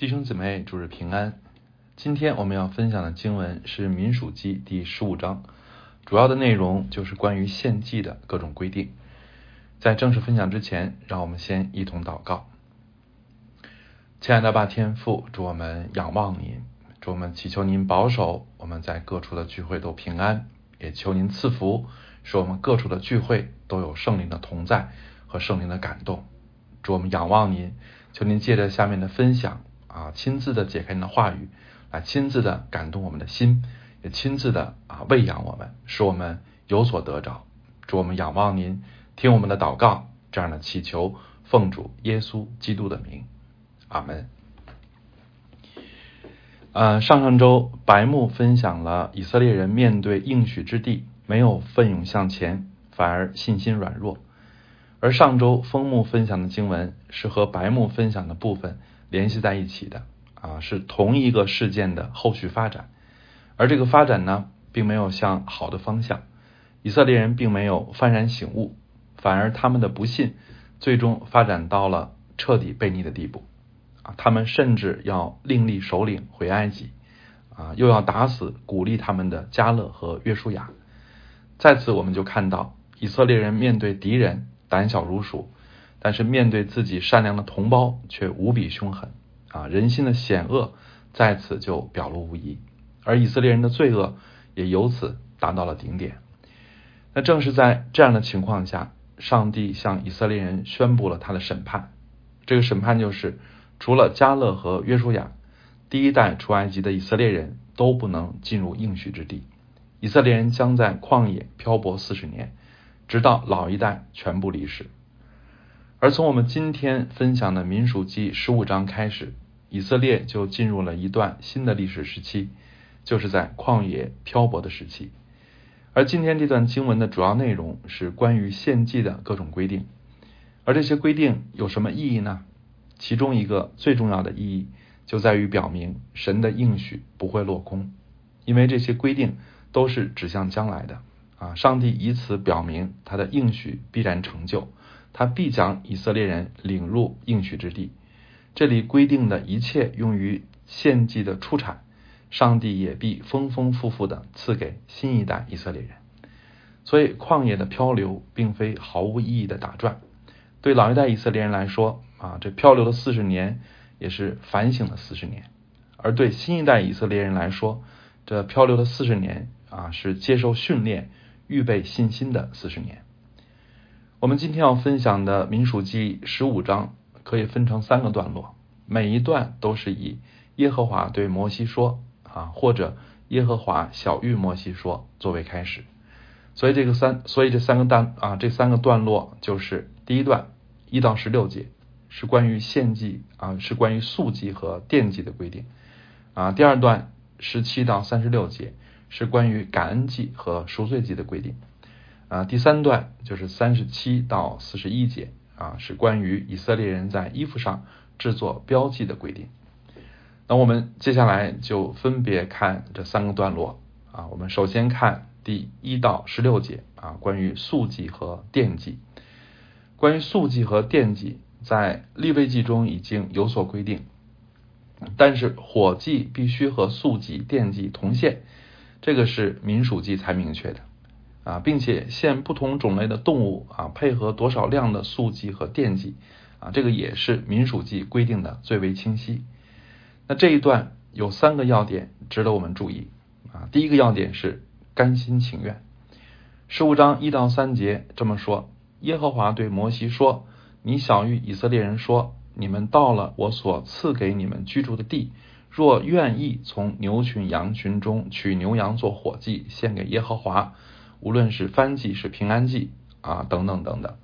弟兄姊妹，主日平安。今天我们要分享的经文是《民数记》第十五章，主要的内容就是关于献祭的各种规定。在正式分享之前，让我们先一同祷告。亲爱的爸天父，祝我们仰望您，祝我们祈求您保守我们在各处的聚会都平安，也求您赐福，使我们各处的聚会都有圣灵的同在和圣灵的感动。祝我们仰望您，求您借着下面的分享。啊，亲自的解开你的话语，来亲自的感动我们的心，也亲自的啊喂养我们，使我们有所得着。祝我们仰望您，听我们的祷告，这样的祈求，奉主耶稣基督的名，阿门。呃，上上周白木分享了以色列人面对应许之地，没有奋勇向前，反而信心软弱。而上周枫木分享的经文是和白木分享的部分。联系在一起的啊，是同一个事件的后续发展，而这个发展呢，并没有向好的方向。以色列人并没有幡然醒悟，反而他们的不信最终发展到了彻底背逆的地步啊！他们甚至要另立首领回埃及啊，又要打死鼓励他们的加勒和约书亚。在此，我们就看到以色列人面对敌人胆小如鼠。但是面对自己善良的同胞，却无比凶狠啊！人心的险恶在此就表露无遗，而以色列人的罪恶也由此达到了顶点。那正是在这样的情况下，上帝向以色列人宣布了他的审判。这个审判就是，除了加勒和约书亚，第一代出埃及的以色列人都不能进入应许之地。以色列人将在旷野漂泊四十年，直到老一代全部离世。而从我们今天分享的民数记十五章开始，以色列就进入了一段新的历史时期，就是在旷野漂泊的时期。而今天这段经文的主要内容是关于献祭的各种规定，而这些规定有什么意义呢？其中一个最重要的意义就在于表明神的应许不会落空，因为这些规定都是指向将来的啊！上帝以此表明他的应许必然成就。他必将以色列人领入应许之地。这里规定的一切用于献祭的出产，上帝也必丰丰富富的赐给新一代以色列人。所以，旷野的漂流并非毫无意义的打转。对老一代以色列人来说，啊，这漂流的四十年也是反省的四十年；而对新一代以色列人来说，这漂流的四十年啊，是接受训练、预备信心的四十年。我们今天要分享的民数记十五章可以分成三个段落，每一段都是以耶和华对摩西说啊，或者耶和华小谕摩西说作为开始。所以这个三，所以这三个段啊，这三个段落就是第一段一到十六节是关于献祭啊，是关于素祭和奠祭的规定啊。第二段十七到三十六节是关于感恩祭和赎罪祭的规定。啊，第三段就是三十七到四十一节啊，是关于以色列人在衣服上制作标记的规定。那我们接下来就分别看这三个段落啊。我们首先看第一到十六节啊，关于素祭和奠祭。关于素祭和奠祭，在立位记中已经有所规定，但是火祭必须和素祭、奠祭同献，这个是民属祭才明确的。啊，并且献不同种类的动物啊，配合多少量的素祭和奠祭啊，这个也是民属记规定的最为清晰。那这一段有三个要点值得我们注意啊。第一个要点是甘心情愿。十五章一到三节这么说：耶和华对摩西说：“你小谕以色列人说，你们到了我所赐给你们居住的地，若愿意从牛群羊群中取牛羊做火祭献给耶和华。”无论是翻祭是平安祭啊等等等等，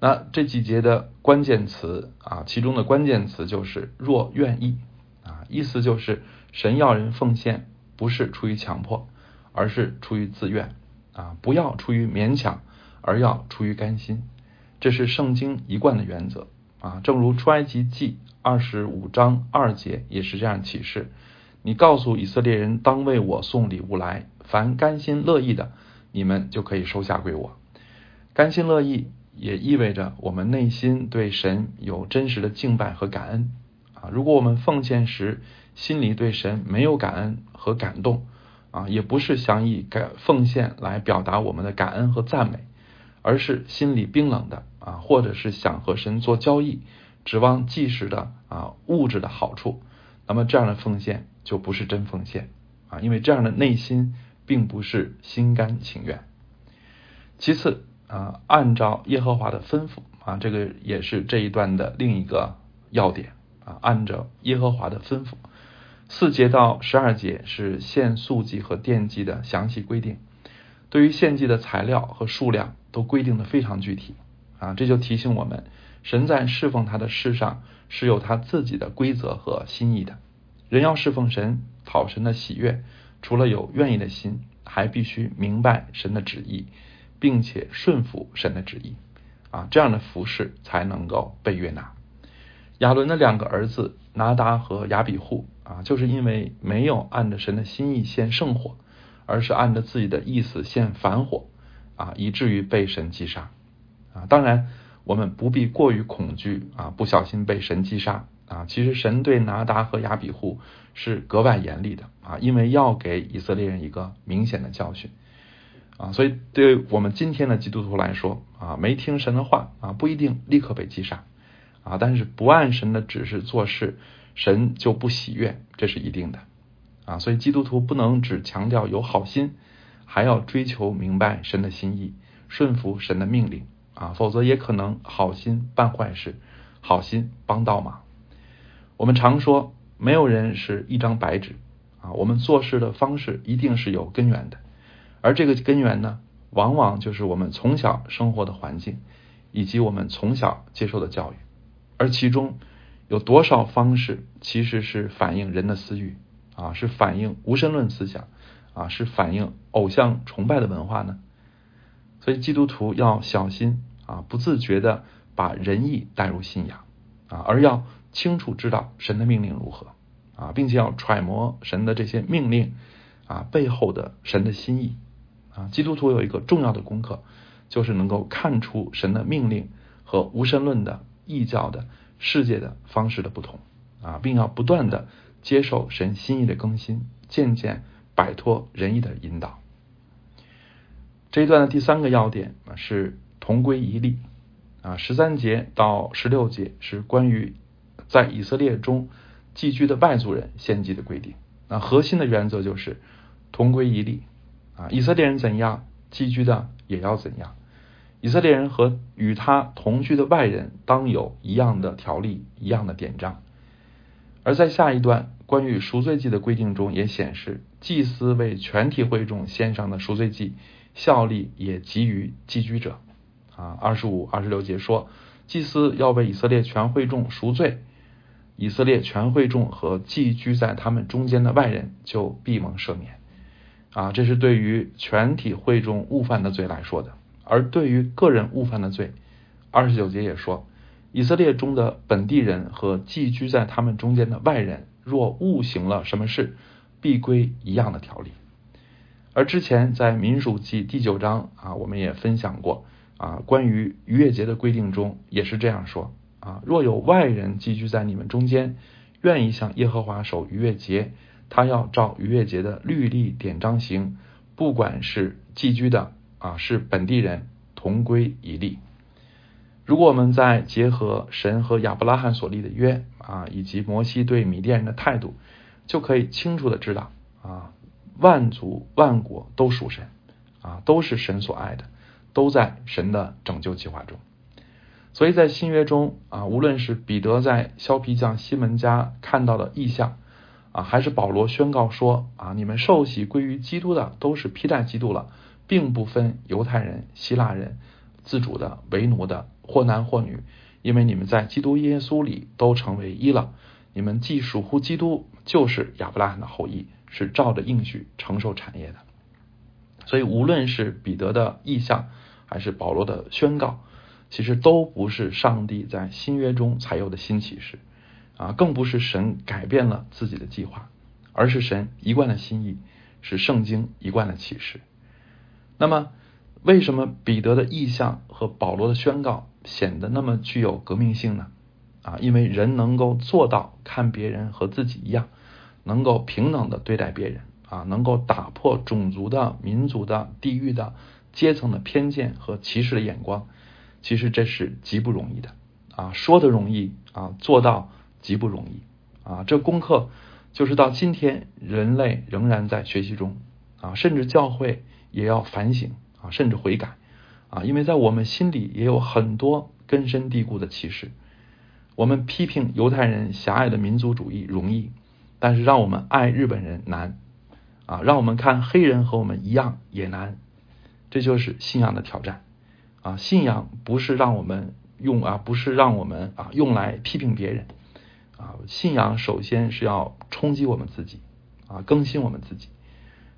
那这几节的关键词啊，其中的关键词就是若愿意啊，意思就是神要人奉献，不是出于强迫，而是出于自愿啊，不要出于勉强，而要出于甘心，这是圣经一贯的原则啊。正如出埃及记二十五章二节也是这样启示：你告诉以色列人，当为我送礼物来，凡甘心乐意的。你们就可以收下归我，甘心乐意也意味着我们内心对神有真实的敬拜和感恩。啊。如果我们奉献时心里对神没有感恩和感动啊，也不是想以感奉献来表达我们的感恩和赞美，而是心里冰冷的啊，或者是想和神做交易，指望即时的啊物质的好处，那么这样的奉献就不是真奉献。啊，因为这样的内心并不是心甘情愿。其次啊，按照耶和华的吩咐啊，这个也是这一段的另一个要点啊，按照耶和华的吩咐。四节到十二节是献素祭和奠祭的详细规定，对于献祭的材料和数量都规定的非常具体啊，这就提醒我们，神在侍奉他的事上是有他自己的规则和心意的。人要侍奉神、讨神的喜悦，除了有愿意的心，还必须明白神的旨意，并且顺服神的旨意啊，这样的服饰才能够被悦纳。亚伦的两个儿子拿达和亚比户。啊，就是因为没有按着神的心意献圣火，而是按着自己的意思献反火，啊，以至于被神击杀。啊，当然我们不必过于恐惧啊，不小心被神击杀。啊，其实神对拿达和亚比户是格外严厉的啊，因为要给以色列人一个明显的教训。啊，所以对我们今天的基督徒来说，啊，没听神的话啊，不一定立刻被击杀。啊，但是不按神的指示做事。神就不喜悦，这是一定的啊！所以基督徒不能只强调有好心，还要追求明白神的心意，顺服神的命令啊！否则也可能好心办坏事，好心帮倒忙。我们常说，没有人是一张白纸啊！我们做事的方式一定是有根源的，而这个根源呢，往往就是我们从小生活的环境，以及我们从小接受的教育，而其中。有多少方式其实是反映人的私欲啊，是反映无神论思想啊，是反映偶像崇拜的文化呢？所以基督徒要小心啊，不自觉的把仁义带入信仰啊，而要清楚知道神的命令如何啊，并且要揣摩神的这些命令啊背后的神的心意啊。基督徒有一个重要的功课，就是能够看出神的命令和无神论的异教的。世界的方式的不同啊，并要不断的接受神心意的更新，渐渐摆脱仁义的引导。这一段的第三个要点啊是同归一例啊，十三节到十六节是关于在以色列中寄居的外族人献祭的规定。那核心的原则就是同归一例啊，以色列人怎样，寄居的也要怎样。以色列人和与他同居的外人当有一样的条例、一样的典章。而在下一段关于赎罪祭的规定中也显示，祭司为全体会众献上的赎罪祭效力也给予寄居者。啊，二十五、二十六节说，祭司要为以色列全会众赎罪，以色列全会众和寄居在他们中间的外人就必蒙赦免。啊，这是对于全体会众误犯的罪来说的。而对于个人误犯的罪，二十九节也说，以色列中的本地人和寄居在他们中间的外人，若误行了什么事，必归一样的条例。而之前在民数记第九章啊，我们也分享过啊，关于逾越节的规定中也是这样说啊，若有外人寄居在你们中间，愿意向耶和华守逾越节，他要照逾越节的律例典章行，不管是寄居的。啊，是本地人同归一例。如果我们再结合神和亚伯拉罕所立的约啊，以及摩西对米甸人的态度，就可以清楚的知道啊，万族万国都属神啊，都是神所爱的，都在神的拯救计划中。所以在新约中啊，无论是彼得在削皮匠西门家看到的异象啊，还是保罗宣告说啊，你们受洗归于基督的，都是披戴基督了。并不分犹太人、希腊人、自主的、为奴的，或男或女，因为你们在基督耶稣里都成为一了。你们既属乎基督，就是亚伯拉罕的后裔，是照着应许承受产业的。所以，无论是彼得的意向，还是保罗的宣告，其实都不是上帝在新约中才有的新启示啊，更不是神改变了自己的计划，而是神一贯的心意，是圣经一贯的启示。那么，为什么彼得的意向和保罗的宣告显得那么具有革命性呢？啊，因为人能够做到看别人和自己一样，能够平等的对待别人啊，能够打破种族的、民族的、地域的、阶层的偏见和歧视的眼光，其实这是极不容易的啊，说的容易啊，做到极不容易啊，这功课就是到今天人类仍然在学习中啊，甚至教会也要反省啊，甚至悔改啊，因为在我们心里也有很多根深蒂固的歧视。我们批评犹太人狭隘的民族主义容易，但是让我们爱日本人难啊！让我们看黑人和我们一样也难，这就是信仰的挑战啊！信仰不是让我们用啊，不是让我们啊用来批评别人啊！信仰首先是要冲击我们自己啊，更新我们自己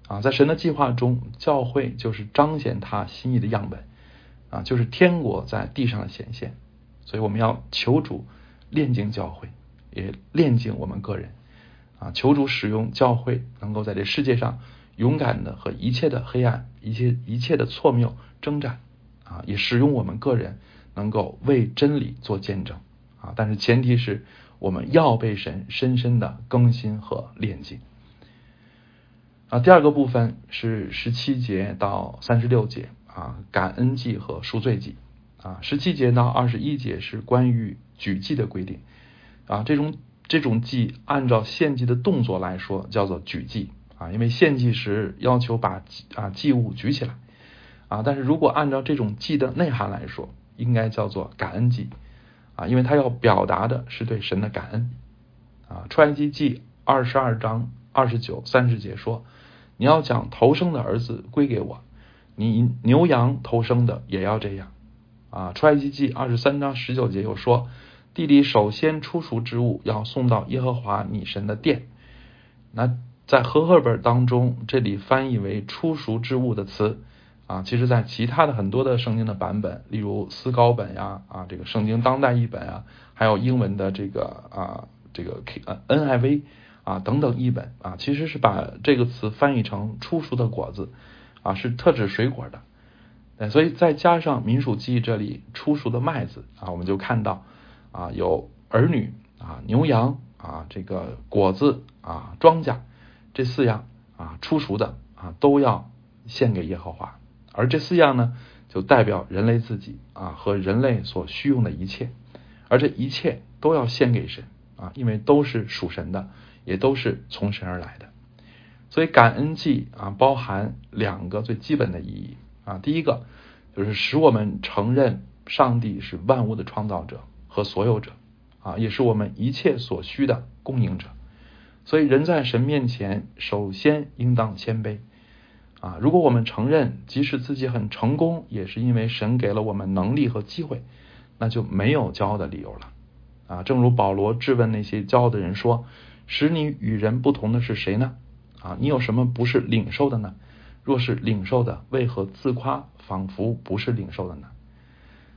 啊！在神的计划中，教会就是彰显他心意的样本啊，就是天国在地上的显现，所以我们要求主。炼净教会，也炼净我们个人啊！求主使用教会，能够在这世界上勇敢的和一切的黑暗、一切一切的错谬征战啊！也使用我们个人，能够为真理做见证啊！但是前提是我们要被神深深的更新和炼净啊！第二个部分是十七节到三十六节啊，感恩祭和赎罪祭啊，十七节到二十一节是关于。举祭的规定啊，这种这种祭按照献祭的动作来说叫做举祭啊，因为献祭时要求把啊祭物举起来啊，但是如果按照这种祭的内涵来说，应该叫做感恩祭啊，因为它要表达的是对神的感恩啊。出埃及记二十二章二十九三十节说，你要将头生的儿子归给我，你牛羊头生的也要这样啊。出埃及记二十三章十九节又说。地里首先出熟之物要送到耶和华你神的殿。那在和合本当中，这里翻译为出熟之物的词啊，其实在其他的很多的圣经的版本，例如思高本呀啊，这个圣经当代译本啊，还有英文的这个啊这个 K NIV 啊等等译本啊，其实是把这个词翻译成出熟的果子啊，是特指水果的。所以再加上民属记这里出熟的麦子啊，我们就看到。啊，有儿女啊，牛羊啊，这个果子啊，庄稼这四样啊，出熟的啊，都要献给耶和华。而这四样呢，就代表人类自己啊和人类所需用的一切，而这一切都要献给神啊，因为都是属神的，也都是从神而来的。所以感恩祭啊，包含两个最基本的意义啊，第一个就是使我们承认上帝是万物的创造者。和所有者啊，也是我们一切所需的供应者。所以，人在神面前，首先应当谦卑啊。如果我们承认，即使自己很成功，也是因为神给了我们能力和机会，那就没有骄傲的理由了啊。正如保罗质问那些骄傲的人说：“使你与人不同的是谁呢？啊，你有什么不是领受的呢？若是领受的，为何自夸，仿佛不是领受的呢？”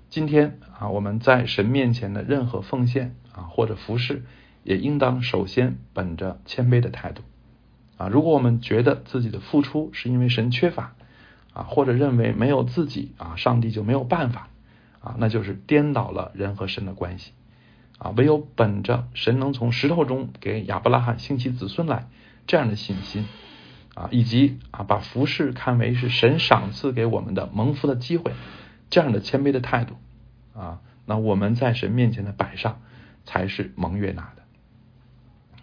今天啊，我们在神面前的任何奉献啊，或者服侍，也应当首先本着谦卑的态度啊。如果我们觉得自己的付出是因为神缺乏啊，或者认为没有自己啊，上帝就没有办法啊，那就是颠倒了人和神的关系啊。唯有本着神能从石头中给亚伯拉罕兴起子孙来这样的信心啊，以及啊，把服侍看为是神赏赐给我们的蒙福的机会。这样的谦卑的态度啊，那我们在神面前的摆上才是蒙悦纳的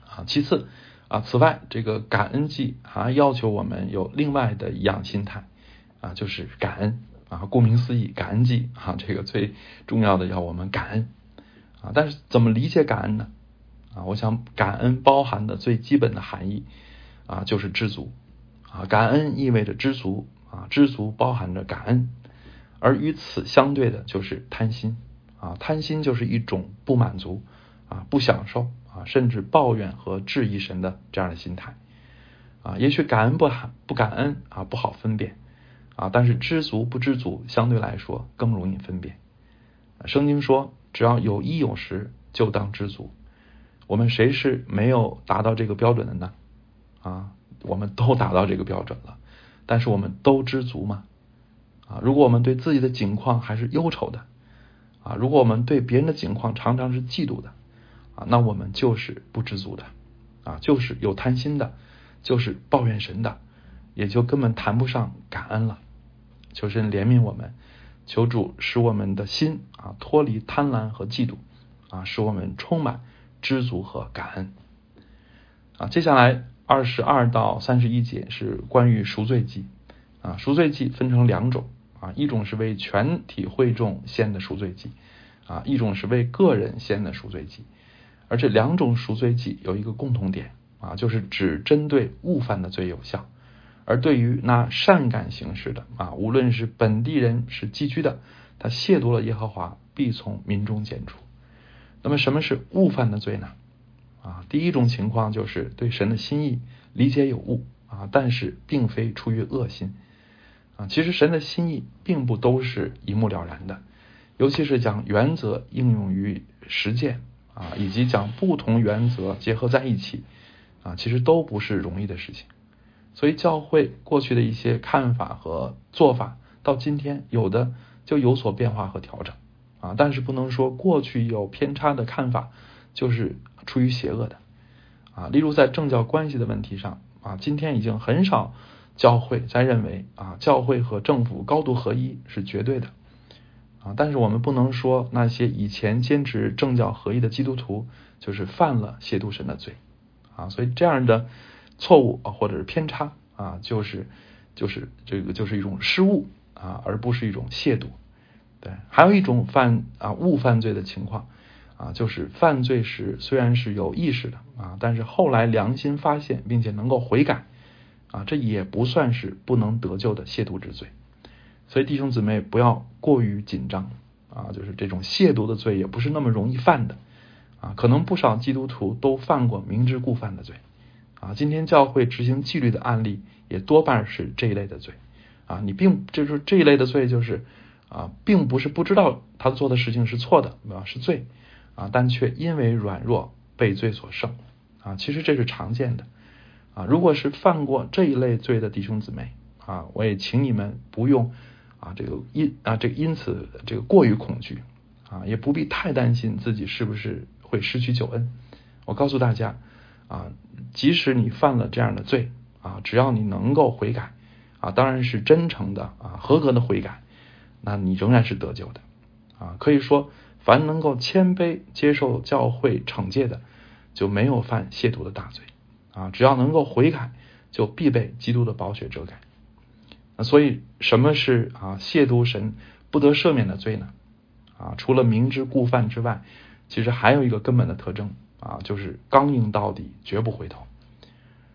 啊。其次啊，此外这个感恩季还要求我们有另外的一样心态啊，就是感恩啊。顾名思义，感恩季啊，这个最重要的要我们感恩啊。但是怎么理解感恩呢？啊，我想感恩包含的最基本的含义啊，就是知足啊。感恩意味着知足啊，知足包含着感恩。而与此相对的就是贪心啊，贪心就是一种不满足啊、不享受甚至抱怨和质疑神的这样的心态啊。也许感恩不喊不感恩啊不好分辨啊，但是知足不知足相对来说更容易分辨。圣经说，只要有衣有食，就当知足。我们谁是没有达到这个标准的呢？啊，我们都达到这个标准了，但是我们都知足吗？啊，如果我们对自己的境况还是忧愁的，啊，如果我们对别人的境况常常是嫉妒的，那我们就是不知足的啊，就是有贪心的，就是抱怨神的，也就根本谈不上感恩了。求神怜悯我们，求主使我们的心啊脱离贪婪和嫉妒啊，使我们充满知足和感恩啊。接下来二十二到三十一节是关于赎罪祭啊，赎罪祭分成两种。啊，一种是为全体会众献的赎罪祭，啊，一种是为个人献的赎罪祭，而这两种赎罪祭有一个共同点，啊，就是只针对误犯的罪有效，而对于那善感行事的，啊，无论是本地人是寄居的，他亵渎了耶和华，必从民中剪除。那么什么是误犯的罪呢？啊，第一种情况就是对神的心意理解有误，啊，但是并非出于恶心。啊，其实神的心意并不都是一目了然的，尤其是将原则应用于实践啊，以及将不同原则结合在一起啊，其实都不是容易的事情。所以教会过去的一些看法和做法，到今天有的就有所变化和调整啊，但是不能说过去有偏差的看法就是出于邪恶的啊。例如在政教关系的问题上啊，今天已经很少。教会在认为啊，教会和政府高度合一是绝对的但是我们不能说那些以前坚持政教合一的基督徒就是犯了亵渎神的罪啊，所以这样的错误啊或者是偏差啊，就是就是这个就是一种失误啊，而不是一种亵渎。对，还有一种犯啊误犯罪的情况啊，就是犯罪时虽然是有意识的啊，但是后来良心发现并且能够悔改。啊，这也不算是不能得救的亵渎之罪，所以弟兄姊妹不要过于紧张啊，就是这种亵渎的罪也不是那么容易犯的啊，可能不少基督徒都犯过明知故犯的罪啊。今天教会执行纪律的案例也多半是这一类的罪啊，你并就是这一类的罪就是啊，并不是不知道他做的事情是错的啊是罪啊，但却因为软弱被罪所胜啊，其实这是常见的。啊，如果是犯过这一类罪的弟兄姊妹啊，我也请你们不用啊这个因啊这因此这个过于恐惧啊，也不必太担心自己是不是会失去救恩。我告诉大家啊，即使你犯了这样的罪啊，只要你能够悔改啊，当然是真诚的啊合格的悔改，那你仍然是得救的啊。可以说，凡能够谦卑接受教会惩戒的，就没有犯亵渎的大罪。啊，只要能够悔改，就必被基督的宝血遮盖。那所以，什么是啊亵渎神不得赦免的罪呢？啊，除了明知故犯之外，其实还有一个根本的特征啊，就是刚硬到底，绝不回头。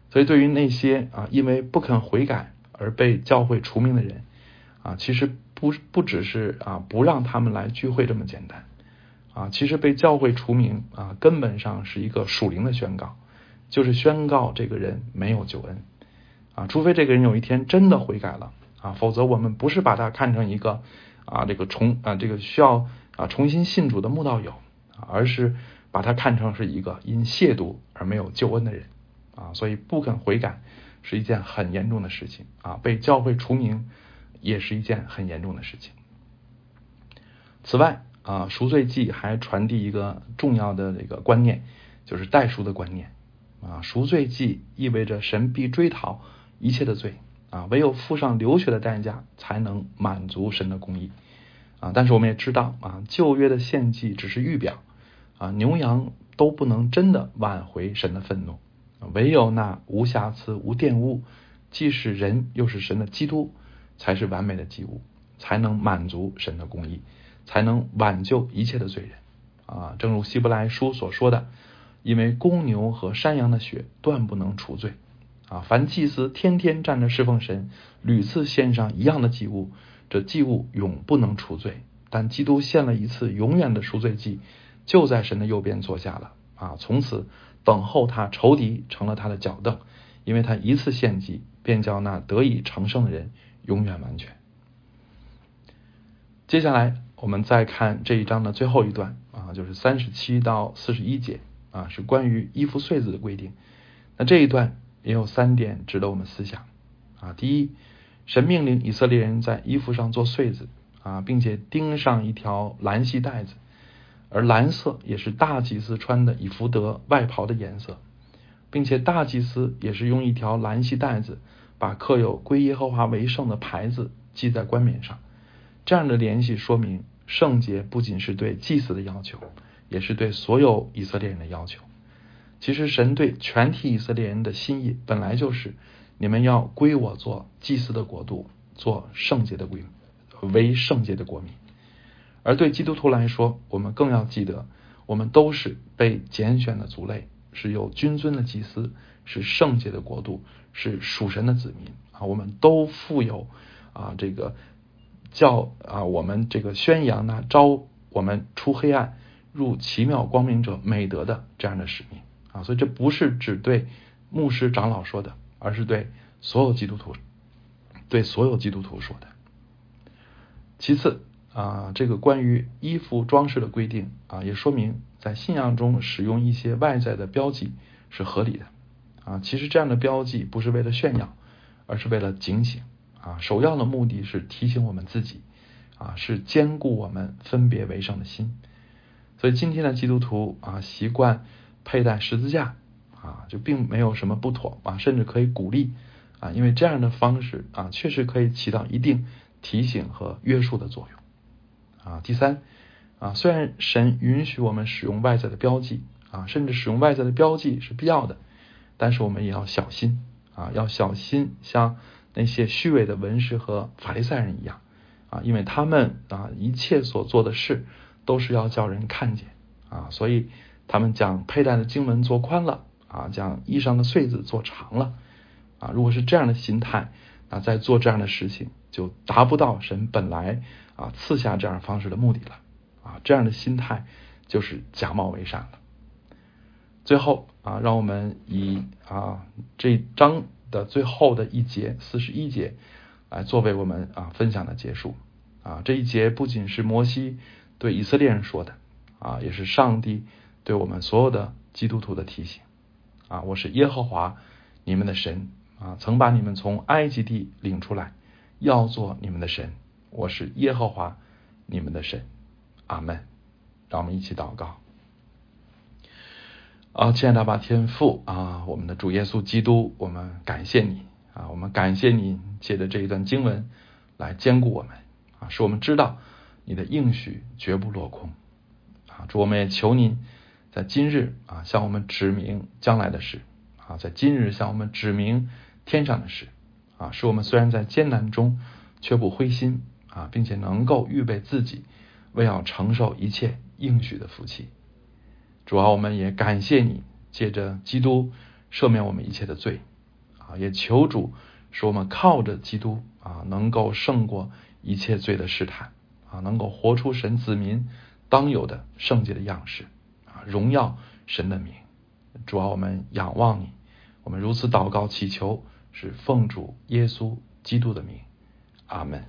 所以，对于那些啊因为不肯悔改而被教会除名的人啊，其实不不只是啊不让他们来聚会这么简单啊，其实被教会除名啊，根本上是一个属灵的宣告。就是宣告这个人没有救恩啊，除非这个人有一天真的悔改了啊，否则我们不是把它看成一个啊这个重啊这个需要啊重新信主的慕道友，而是把它看成是一个因亵渎而没有救恩的人啊，所以不肯悔改是一件很严重的事情啊，被教会除名也是一件很严重的事情。此外啊，赎罪记还传递一个重要的这个观念，就是代赎的观念。啊，赎罪祭意味着神必追讨一切的罪啊，唯有付上流血的代价，才能满足神的公义啊。但是我们也知道啊，旧约的献祭只是预表啊，牛羊都不能真的挽回神的愤怒，唯有那无瑕疵、无玷污，既是人又是神的基督，才是完美的祭物，才能满足神的公义，才能挽救一切的罪人啊。正如希伯来书所说的。因为公牛和山羊的血断不能除罪啊！凡祭司天天站着侍奉神，屡次献上一样的祭物，这祭物永不能除罪。但基督献了一次永远的赎罪祭，就在神的右边坐下了啊！从此等候他仇敌成了他的脚凳，因为他一次献祭，便叫那得以成圣的人永远完全。接下来我们再看这一章的最后一段啊，就是三十七到四十一节。啊，是关于衣服穗子的规定。那这一段也有三点值得我们思想啊。第一，神命令以色列人在衣服上做穗子啊，并且钉上一条蓝系带子，而蓝色也是大祭司穿的以福德外袍的颜色，并且大祭司也是用一条蓝系带子把刻有“归耶和华为圣”的牌子系在冠冕上。这样的联系说明，圣洁不仅是对祭司的要求，也是对所有以色列人的要求。其实，神对全体以色列人的心意本来就是：你们要归我做祭司的国度，做圣洁的国，为圣洁的国民。而对基督徒来说，我们更要记得，我们都是被拣选的族类，是有君尊的祭司，是圣洁的国度，是属神的子民啊！我们都负有啊这个叫啊我们这个宣扬呢招我们出黑暗入奇妙光明者美德的这样的使命啊！所以这不是只对牧师长老说的，而是对所有基督徒对所有基督徒说的。其次。啊，这个关于衣服装饰的规定啊，也说明在信仰中使用一些外在的标记是合理的啊。其实这样的标记不是为了炫耀，而是为了警醒啊。首要的目的是提醒我们自己啊，是兼顾我们分别为圣的心。所以今天的基督徒啊，习惯佩戴十字架啊，就并没有什么不妥啊，甚至可以鼓励啊，因为这样的方式啊，确实可以起到一定提醒和约束的作用。啊，第三，啊，虽然神允许我们使用外在的标记，啊，甚至使用外在的标记是必要的，但是我们也要小心，啊，要小心像那些虚伪的文士和法利赛人一样，啊，因为他们啊一切所做的事都是要叫人看见，啊，所以他们将佩戴的经文做宽了，啊，将衣裳的穗子做长了，啊，如果是这样的心态，啊，在做这样的事情就达不到神本来。啊，赐下这样方式的目的了啊，这样的心态就是假冒为善了。最后啊，让我们以啊这章的最后的一节四十一节来作为我们啊分享的结束啊。这一节不仅是摩西对以色列人说的啊，也是上帝对我们所有的基督徒的提醒啊。我是耶和华你们的神啊，曾把你们从埃及地领出来，要做你们的神。我是耶和华，你们的神，阿门。让我们一起祷告。啊，亲爱的阿天父啊，我们的主耶稣基督，我们感谢你啊，我们感谢你借着这一段经文来兼顾我们啊，使我们知道你的应许绝不落空啊。主，我们也求您在今日啊，向我们指明将来的事啊，在今日向我们指明天上的事啊，使我们虽然在艰难中，却不灰心。啊，并且能够预备自己，为要承受一切应许的福气。主要我们也感谢你，借着基督赦免我们一切的罪。啊，也求主使我们靠着基督啊，能够胜过一切罪的试探。啊，能够活出神子民当有的圣洁的样式。荣耀神的名。主啊我们仰望你，我们如此祷告祈求，是奉主耶稣基督的名。阿门。